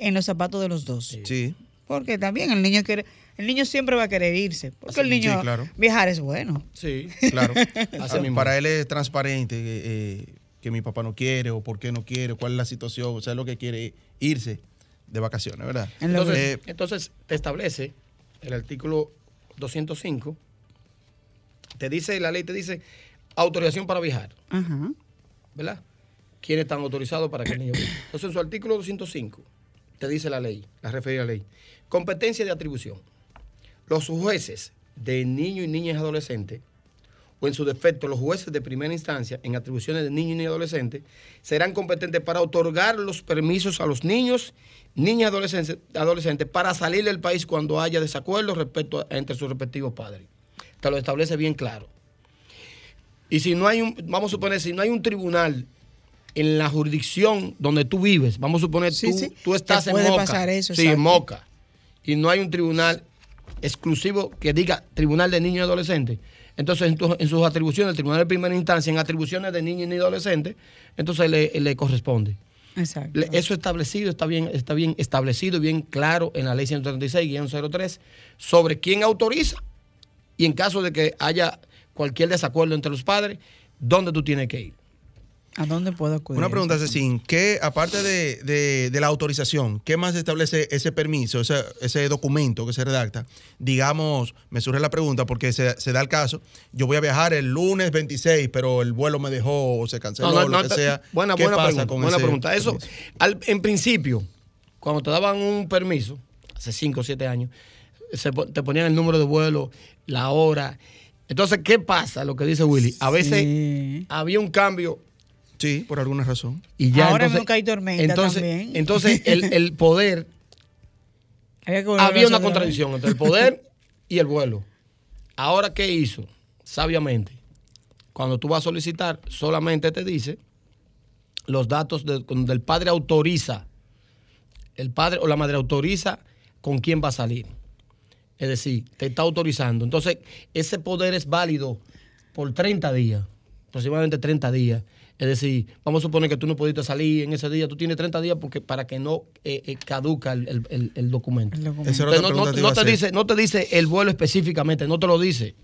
en los zapatos de los dos. Sí. Porque también el niño quiere el niño siempre va a querer irse, porque el Sí, niño claro. viajar es bueno. Sí, Claro. Así mismo. Para él es transparente eh, eh, que mi papá no quiere o por qué no quiere, cuál es la situación, o sea, lo que quiere es irse de vacaciones, ¿verdad? Entonces, Eh, entonces te establece el artículo 205, te dice, la ley te dice autorización para viajar. Ajá. ¿verdad? ¿Quiénes están autorizados para que el niño viaje? Entonces, en su artículo 205, te dice la ley, la referida ley, competencia de atribución. Los jueces de niños y niñas adolescentes, o en su defecto los jueces de primera instancia en atribuciones de niños y niñas adolescentes, serán competentes para otorgar los permisos a los niños, niñas y adolescentes, adolescentes para salir del país cuando haya desacuerdos respecto a- entre sus respectivos padres. Te lo establece bien claro. Y si no hay un, vamos a suponer, si no hay un tribunal en la jurisdicción donde tú vives, vamos a suponer, Sí, tú, sí. tú estás en Moca. pasar eso, sí, en Moca. Y no hay un tribunal exclusivo que diga Tribunal de Niños y Adolescentes. Entonces, en, tu- en sus atribuciones, el Tribunal de Primera Instancia, en atribuciones de niños y adolescentes, entonces le, le corresponde. Exacto. Eso establecido, está bien, está bien establecido y bien claro en la ley 136-03 sobre quién autoriza y en caso de que haya cualquier desacuerdo entre los padres, dónde tú tienes que ir. ¿A dónde puedo acudir? Una pregunta, Cecín, ¿qué, aparte de, de- de la autorización, qué más establece ese permiso, ese, ese documento que se redacta? Digamos, me surge la pregunta porque se, se da el caso, yo voy a viajar el lunes 26, pero el vuelo me dejó o se canceló, No, no, lo no, que sea. Buena, ¿Qué buena pasa pregunta. con buena ese pregunta. Eso, al- en principio, cuando te daban un permiso, hace 5 o 7 años, se te ponían el número de vuelo, la hora. Entonces, ¿qué pasa? Lo que dice Willy. A veces Sí. había un cambio Sí, por alguna razón. y ya. Ahora entonces, que hay tormenta entonces, también. Entonces, el, el poder Había, una contradicción entre el poder y el vuelo. Ahora, ¿qué hizo? Sabiamente, cuando tú vas a solicitar, solamente te dice los datos de- donde el padre autoriza el padre o la madre autoriza con quién va a salir. Es decir, te está autorizando. Entonces, ese poder es válido por 30 días, aproximadamente 30 días. Es decir, vamos a suponer que tú no pudiste salir en ese día, tú tienes 30 días porque para que no eh, eh, caduca el, el- el- el documento. El documento. Entonces, no, no- te dice, no te dice el vuelo específicamente, no te lo dice.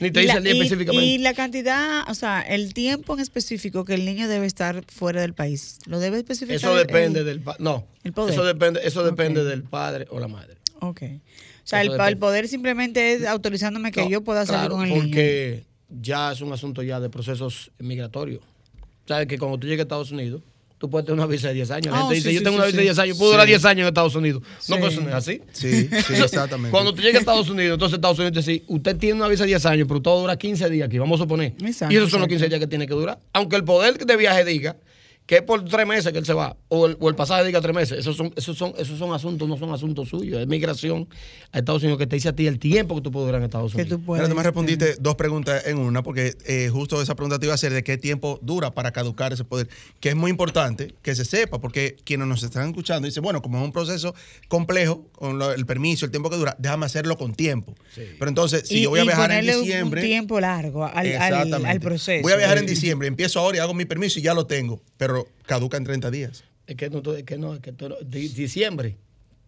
Ni te Y dice la, el día y- específicamente. y la cantidad, o sea, el tiempo en específico que el niño debe estar fuera del país, ¿lo debe especificar? Eso depende el- del no. el poder. Eso depende, eso depende del padre o la madre. Ok. O sea, el, poder simplemente es autorizándome que No, yo pueda salir claro, con el niño. Porque ya es un asunto ya de procesos migratorios. Sabes que cuando tú llegues a Estados Unidos, tú puedes tener una visa de 10 años. La Ah, gente dice, sí, yo tengo sí, una visa de sí. 10 años, puedo durar 10 años en Estados Unidos. No, pero eso no es así. Sí, sí, exactamente. Cuando tú llegues a Estados Unidos, entonces Estados Unidos te dice, usted tiene una visa de 10 años, pero usted dura 15 días aquí, vamos a suponer. Exacto, y esos son los exacto. 15 días que tiene que durar. Aunque el poder de viaje diga que es por tres meses que él se va, o el, o el pasaje diga tres meses, esos son, esos, son, esos son asuntos, no son asuntos suyos, es migración a Estados Unidos que te dice a ti el tiempo que tú puedes durar en Estados que Unidos. tú puedes. Pero además respondiste dos preguntas en una, porque eh, justo esa pregunta te iba a hacer de qué tiempo dura para caducar ese poder, que es muy importante que se sepa, porque quienes nos están escuchando dicen, bueno, como es un proceso complejo, con lo- el permiso, el tiempo que dura, déjame hacerlo con tiempo. Pero entonces, si Y- yo voy a viajar en diciembre... Un tiempo largo al, al, al proceso. Voy a viajar en diciembre, empiezo ahora y hago mi permiso y ya lo tengo, pero caduca en 30 días. Es que no, es que no, es que tú no- di- diciembre.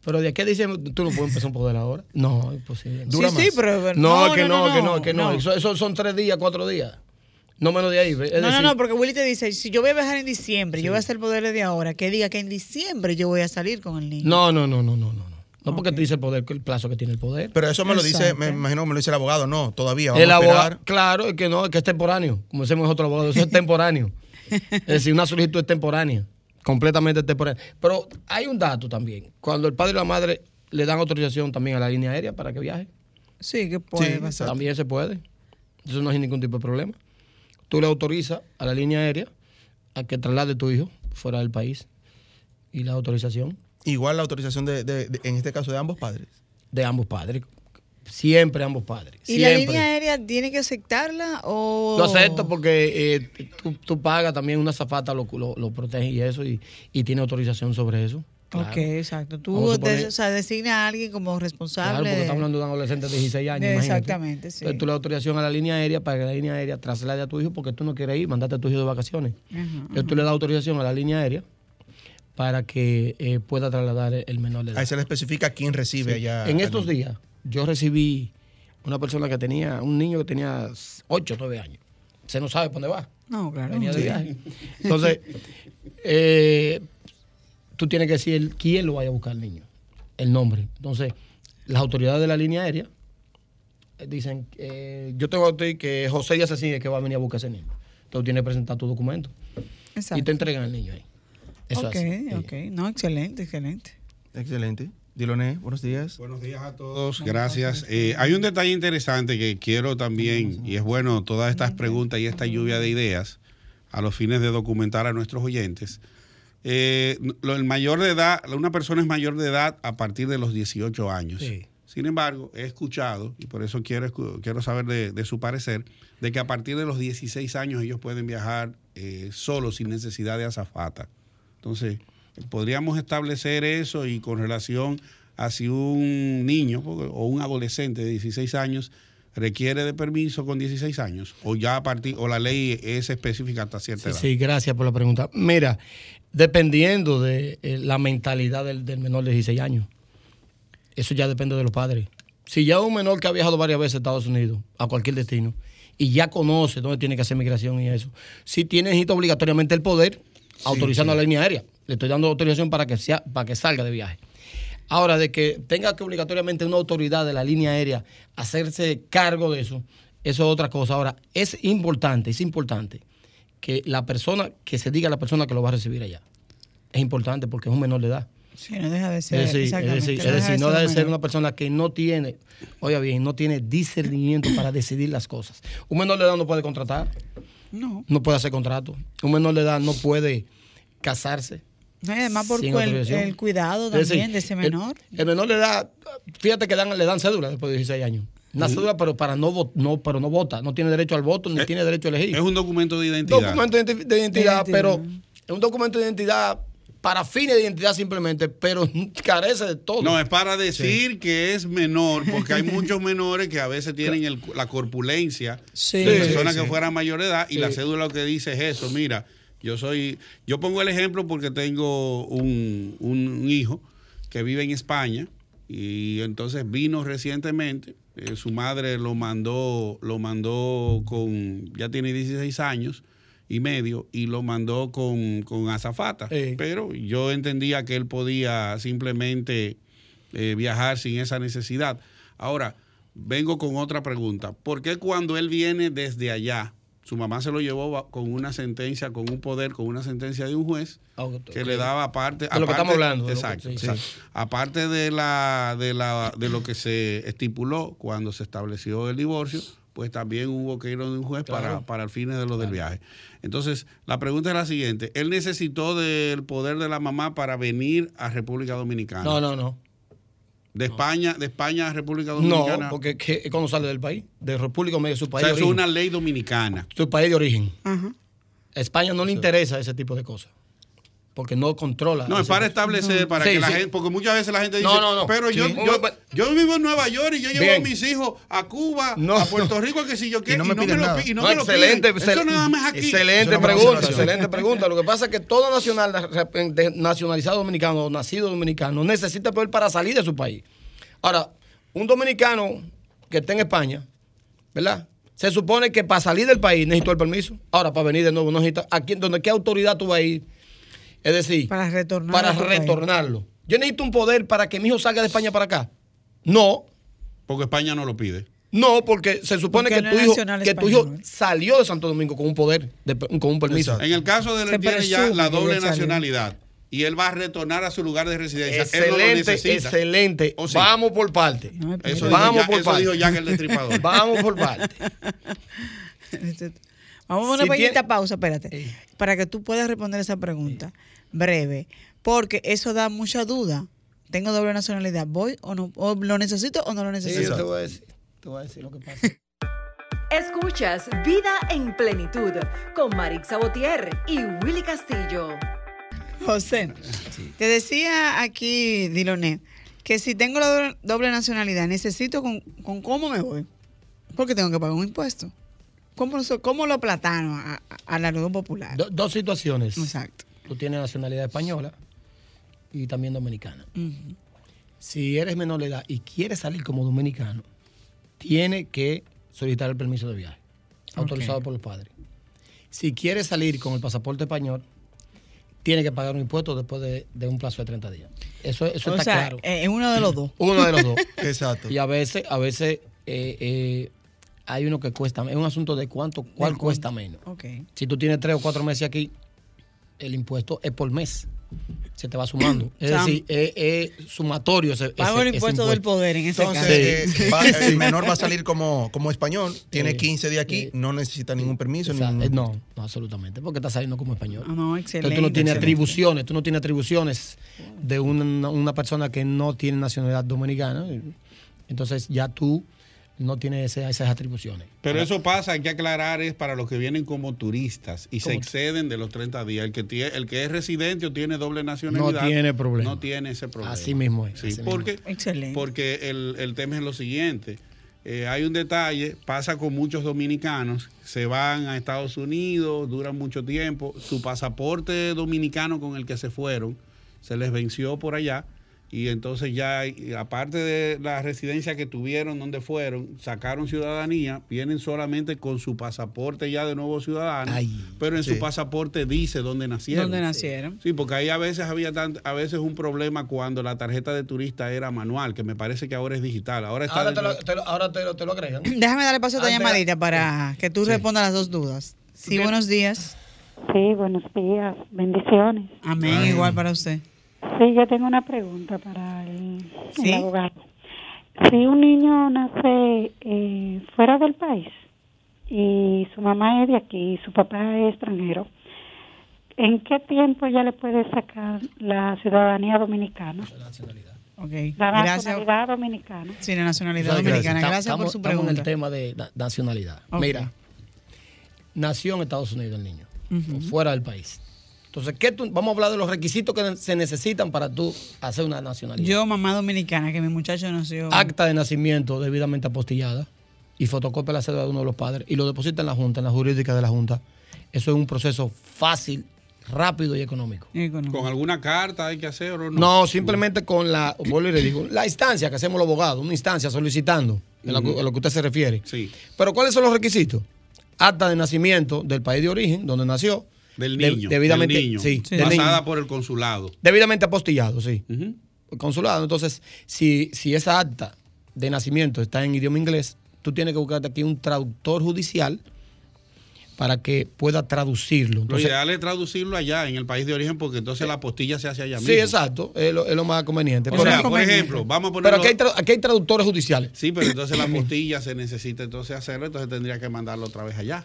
Pero de aquí a diciembre tú no puedes empezar un poder ahora. No, imposible. Sí, dura sí, más. pero. pero- No, es que no, que no, que no. no. Eso, eso son tres días, cuatro días. No menos de ahí. Es No, decir, no, no, porque Willy te dice, si yo voy a viajar en diciembre, yo voy a hacer el poder de ahora, que diga que en diciembre yo voy a salir con el niño. No, no, no, no, no, no. No, no porque te dice el poder, que el plazo que tiene el poder. Pero eso me lo dice, me imagino que me lo dice el abogado, no, todavía, vamos El abogado, claro, es que no, es que es temporáneo. Como decimos nosotros los abogados, eso es temporáneo. es decir, una solicitud es temporánea, completamente temporánea. Pero hay un dato también. Cuando el padre y la madre le dan autorización también a la línea aérea para que viaje, Sí, que puede Sí, pasar. también se puede. Eso no hay ningún tipo de problema. Tú le autorizas a la línea aérea a que traslade tu hijo fuera del país y la autorización Igual la autorización de, de- de- en este caso de ambos padres. de ambos padres. Siempre ambos padres. ¿Y la línea aérea tiene que aceptarla o...? Lo acepto porque eh, tú, tú pagas también una zafata, lo, lo, lo protege y eso, y, y tiene autorización sobre eso. Claro. Ok, exacto. Tú suponer- o sea, designa a alguien como Claro, responsable. porque de- estamos hablando de un adolescente de 16 años. de- imagínate. exactamente, sí. Entonces tú le das autorización a la línea aérea para que la línea aérea traslade a tu hijo porque tú no quieres ir, mandate a tu hijo de vacaciones. Ajá, Entonces tú le das autorización a la línea aérea para que eh, pueda trasladar el menor de edad. Ahí se le especifica quién recibe allá. En estos niño. días, yo recibí una persona que tenía, un niño que tenía 8 o 9 años. Se no sabe para dónde va. No, claro. Venía de viaje. Entonces, eh, tú tienes que decir quién lo vaya a buscar al niño, el nombre. Entonces, las autoridades de la línea aérea eh, dicen, eh, yo tengo que José Díaz Así es que va a venir a buscar a ese niño. Entonces, tienes que presentar tu documento Exacto. y te entregan al niño ahí. Eso ok, es así. ok. No, excelente, excelente. Excelente. Diloné, buenos días. Buenos días a todos, gracias. Eh, hay un detalle interesante que quiero también, y es bueno todas estas preguntas y esta lluvia de ideas a los fines de documentar a nuestros oyentes. Eh, lo- el mayor de edad, una persona es mayor de edad a partir de los 18 años. Sí. Sin embargo, he escuchado, y por eso quiero, quiero saber de, de su parecer, de que a partir de los 16 años ellos pueden viajar eh, solos sin necesidad de azafata. Entonces, podríamos establecer eso y con relación a si un niño o un adolescente de 16 años requiere de permiso con 16 años o ya a partir o la ley es específica hasta cierta Sí, edad. sí, gracias por la pregunta. Mira, dependiendo de eh, la mentalidad del, del menor de 16 años, eso ya depende de los padres. Si ya un menor que ha viajado varias veces a Estados Unidos, a cualquier destino, y ya conoce dónde tiene que hacer migración y eso, si tiene necesita obligatoriamente el poder, autorizando la línea aérea. Le estoy dando autorización para que, sea, para que salga de viaje. Ahora, de que tenga que obligatoriamente una autoridad de la línea aérea hacerse cargo de eso, eso es otra cosa. Ahora, es importante, es importante que la persona, que se diga a la persona que lo va a recibir allá. Es importante porque es un menor de edad. Sí, no deja de ser. Es decir, es decir, no es deja decir, no debe ser una persona que no tiene, oiga bien, no tiene discernimiento para decidir las cosas. Un menor de edad no puede contratar, No. no puede hacer contrato. Un menor de edad no puede casarse. No, además por el, cuidado Es decir, también de ese menor. El, menor de edad, fíjate que dan, le dan cédula después de 16 años. Una cédula, pero para no, no, pero no vota, no tiene derecho al voto, ni Eh, tiene derecho a elegir. Es un documento de identidad. documento de identi- de identidad, identidad. pero es un documento de identidad para fines de identidad simplemente, pero carece de todo. No, es para decir que es menor, porque hay muchos menores que a veces tienen el- la corpulencia Sí. de personas Sí, que fueran mayor de edad y Sí. la cédula lo que dice es eso. Mira, yo soy, yo pongo el ejemplo porque tengo un, un hijo que vive en España y entonces vino recientemente. eh, su madre lo mandó, lo mandó con, ya tiene 16 años y medio y lo mandó con, con azafata. Pero yo entendía que él podía simplemente eh, viajar sin esa necesidad. Ahora, vengo con otra pregunta. ¿Por qué cuando él viene desde allá, su mamá se lo llevó con una sentencia, con un poder, con una sentencia de un juez Ah, que le daba aparte... De lo que estamos hablando, de Exacto, sí. Aparte de, la, de, la, de lo que se estipuló cuando se estableció el divorcio, pues también hubo que ir a un juez para, Claro. para el fines de lo del viaje. Entonces, la pregunta es la siguiente. ¿Él necesitó del poder de la mamá para venir a República Dominicana? No, no, no. De España, de España a República No, Dominicana. porque que- cuando sale del país, de República Dominicana, su o país sea, de eso es origen. una ley dominicana. Su país de origen. Ajá. A España no le interesa ese tipo de cosas. Porque no controla. No, es para establecer, para Sí, que la sí. gente, porque muchas veces la gente dice, No, no, no. pero yo, Sí. yo, yo vivo en Nueva York y yo llevo Bien. a mis hijos a Cuba, No. a Puerto Rico, que si yo quiero, no me piden lo, y no No, me lo excelente, piden. Eso nada más aquí. excelente pregunta, excelente pregunta. Lo que pasa es que todo nacional, nacionalizado dominicano o nacido dominicano necesita poder para salir de su país. Ahora, un dominicano que esté en España, ¿verdad? Se supone que para salir del país necesitó el permiso. Ahora, para venir de nuevo, no necesita. Aquí, donde qué autoridad tú vas a ir? Es decir, Para retornar para a tu país. retornarlo. Yo necesito un poder para que mi hijo salga de España para acá. No, Porque España no lo pide. no, porque se supone Porque que, no tu hijo, que tu hijo salió de Santo Domingo con un poder, de- con un permiso. Exacto. En el caso de él, Se tiene ya la doble ya salió. nacionalidad y él va a retornar a su lugar de residencia. él no lo Excelente, excelente. Vamos por parte. No, Eso, dijo Vamos ya- por eso parte. dijo Jack el destripador. Vamos por parte. Vamos a una Si pequeñita tiene- pausa, espérate, Eh. para que tú puedas responder esa pregunta breve, porque eso da mucha duda. Tengo doble nacionalidad, ¿voy o no? ¿O lo necesito o no lo Sí, necesito? yo te voy a decir, te voy a decir lo que pasa. Escuchas Vida en Plenitud con Marix Sabotier y Willy Castillo. José, te decía aquí, Diloné, que si tengo la doble, doble nacionalidad, necesito con, con cómo me voy. Porque tengo que pagar un impuesto. ¿Cómo, cómo lo platano a, la Unión Popular? Do- dos situaciones. Exacto. Tú tienes nacionalidad española y también dominicana. Si eres menor de edad y quieres salir como dominicano, tiene que solicitar el permiso de viaje, autorizado por los padres. Si quieres salir con el pasaporte español, tiene que pagar un impuesto después de, de un plazo de 30 días. Eso, eso O está sea, claro. eh, es uno de los dos. Uno de los dos. Exacto. Y a veces, a veces eh, eh, hay uno que cuesta, es un asunto de cuánto, cuál Del cuesta menos. Si tú tienes tres o cuatro meses aquí, el impuesto es por mes. Se te va sumando. Es Sam. decir, es, es sumatorio. Ese, Pago ese- el ese impuesto del poder en ese Entonces, caso. eh, va- el menor va a salir como, como español, tiene Sí. 15 días aquí, Sí. no necesita ningún permiso. Ningún- eh, no, no, absolutamente. Porque está saliendo como español. Ah, no, excelente. Entonces tú no tienes excelente. atribuciones, tú no tienes atribuciones de una, una persona que no tiene nacionalidad dominicana. Entonces ya tú no tienes ese- esas atribuciones. Pero Ahora, eso pasa, hay que aclarar, es para los que vienen como turistas y se exceden de los 30 días. El que, tiene, el que es residente o tiene doble nacionalidad. No tiene problema. No tiene ese problema. Así mismo es, Sí, así mismo porque, Excelente. porque el, el tema es lo siguiente. Eh, hay un detalle, pasa con muchos dominicanos, se van a Estados Unidos, duran mucho tiempo, su pasaporte dominicano con el que se fueron se les venció por allá y entonces ya, y aparte de la residencia que tuvieron donde fueron, sacaron ciudadanía, vienen solamente con su pasaporte ya de nuevo ciudadano, Ay, pero en sí. su pasaporte dice dónde nacieron. ¿Dónde nacieron? Sí, porque ahí a veces había tant- a veces un problema cuando la tarjeta de turista era manual, que me parece que ahora es digital. Ahora está ahora te lo, te lo- ahora te lo- te lo agregan. Déjame darle paso a esta llamadita para que tú respondas las dos dudas. Sí, buenos días. Sí, buenos días, bendiciones. Amén, Amén. igual para usted. Sí, yo tengo una pregunta para el, el ¿Sí? abogado. Si un niño nace eh, fuera del país y su mamá es de aquí y su papá es extranjero, ¿en qué tiempo ya le puede sacar la ciudadanía dominicana? Ok, La gracias. nacionalidad dominicana. Sí, la nacionalidad Gracias. dominicana. Gracias Estamos- por su estamos pregunta. en el tema de na- nacionalidad. Mira, nació en Estados Unidos el niño, o fuera del país. Entonces, ¿qué tú- vamos a hablar de los requisitos que se necesitan para tú hacer una nacionalidad. Yo, mamá dominicana, que mi muchacho nació. Acta de nacimiento debidamente apostillada y fotocopia de la cédula de uno de los padres y lo deposita en la Junta, en la jurídica de la Junta. Eso es un proceso fácil, rápido y económico. ¿Con alguna carta hay que hacer o no? No, simplemente con la, vuelvo y le digo, la instancia que hacemos los abogados, una instancia solicitando, en a lo que usted se refiere. Sí. Pero ¿cuáles son los requisitos? Acta de nacimiento del país de origen, donde nació. Del de- niño. debidamente, del niño. sí, del Pasada niño. por el consulado. Debidamente apostillado, sí. El consulado. Entonces, si, si esa acta de nacimiento está en idioma inglés, tú tienes que buscarte aquí un traductor judicial para que pueda traducirlo. Lo Entonces, ideal es traducirlo allá, en el país de origen, porque entonces la apostilla se hace allá sí, mismo. exacto. Es lo, es lo más conveniente. O Pero- sea, por ejemplo, vamos a poner. Pero aquí hay, tra- aquí hay traductores judiciales. Sí, pero entonces la apostilla se necesita entonces hacerlo, entonces tendría que mandarlo otra vez allá.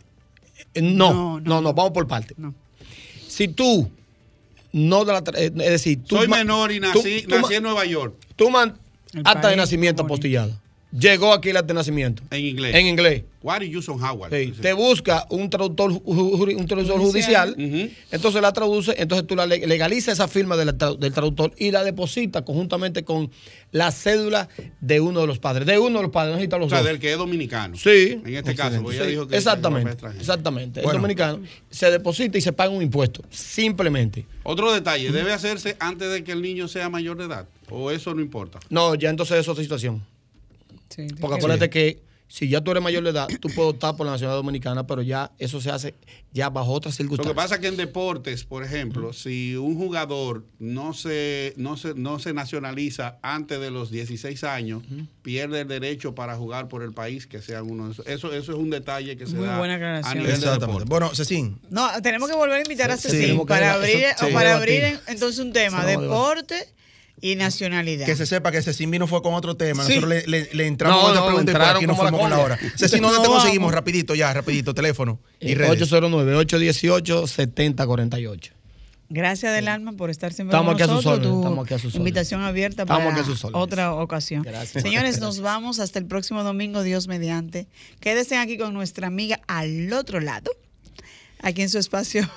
Eh, No, no, no, vamos por parte. Si tú no de la eh, es decir, tú Soy menor y nací, tú nací en Nueva York. tú man- acta de nacimiento apostillada. Llegó aquí el nacimiento. En inglés. En inglés. What is Yuson Howard? Sí, Te busca un traductor, un traductor judicial, entonces la traduce, entonces tú la le- legalizas esa firma del, tra- del traductor y la depositas conjuntamente con la cédula de uno de los padres. De uno de los padres, no necesitas los O sea, dos. del que es dominicano. Sí. En este caso, porque ella Sí, dijo que exactamente, que es extranjero. exactamente. Bueno. El dominicano se deposita y se paga un impuesto, simplemente. Otro detalle, ¿debe hacerse antes de que el niño sea mayor de edad? ¿O eso no importa? No, ya entonces es otra situación. Porque acuérdate que si ya tú eres mayor de edad, tú puedes optar por la nacionalidad dominicana, pero ya eso se hace ya bajo otras Lo circunstancias. que pasa es que en deportes, por ejemplo, si un jugador no se, no, se, no se nacionaliza antes de los 16 años, pierde el derecho para jugar por el país que sea uno de esos. Eso, eso es un detalle que se Muy da buena a aclaración. nivel de Exactamente. Bueno, Cecín, No, tenemos que volver a invitar a Sí, que para abrir, eso- sí. para abrir entonces un tema, deporte y nacionalidad. que se sepa que Cecín vino fue con otro tema. Sí. Nosotros le, le- le entramos No, con otra no, pregunta y por aquí nos fuimos con la hora. Cecín, ¿dónde No, te vamos. conseguimos? Rapidito, ya, rapidito, teléfono y Eh, redes. 809-818-7048. Gracias del alma por estar siempre Estamos con aquí a sus órdenes, estamos aquí a sus invitación abierta Estamos para a sus otra ocasión. Gracias. Señores, nos vamos hasta el próximo domingo, Dios mediante. Quédense aquí con nuestra amiga al otro lado, aquí en su espacio.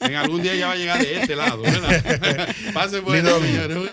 En algún día ya va a llegar de este lado, ¿verdad? Pasen domingo. señores.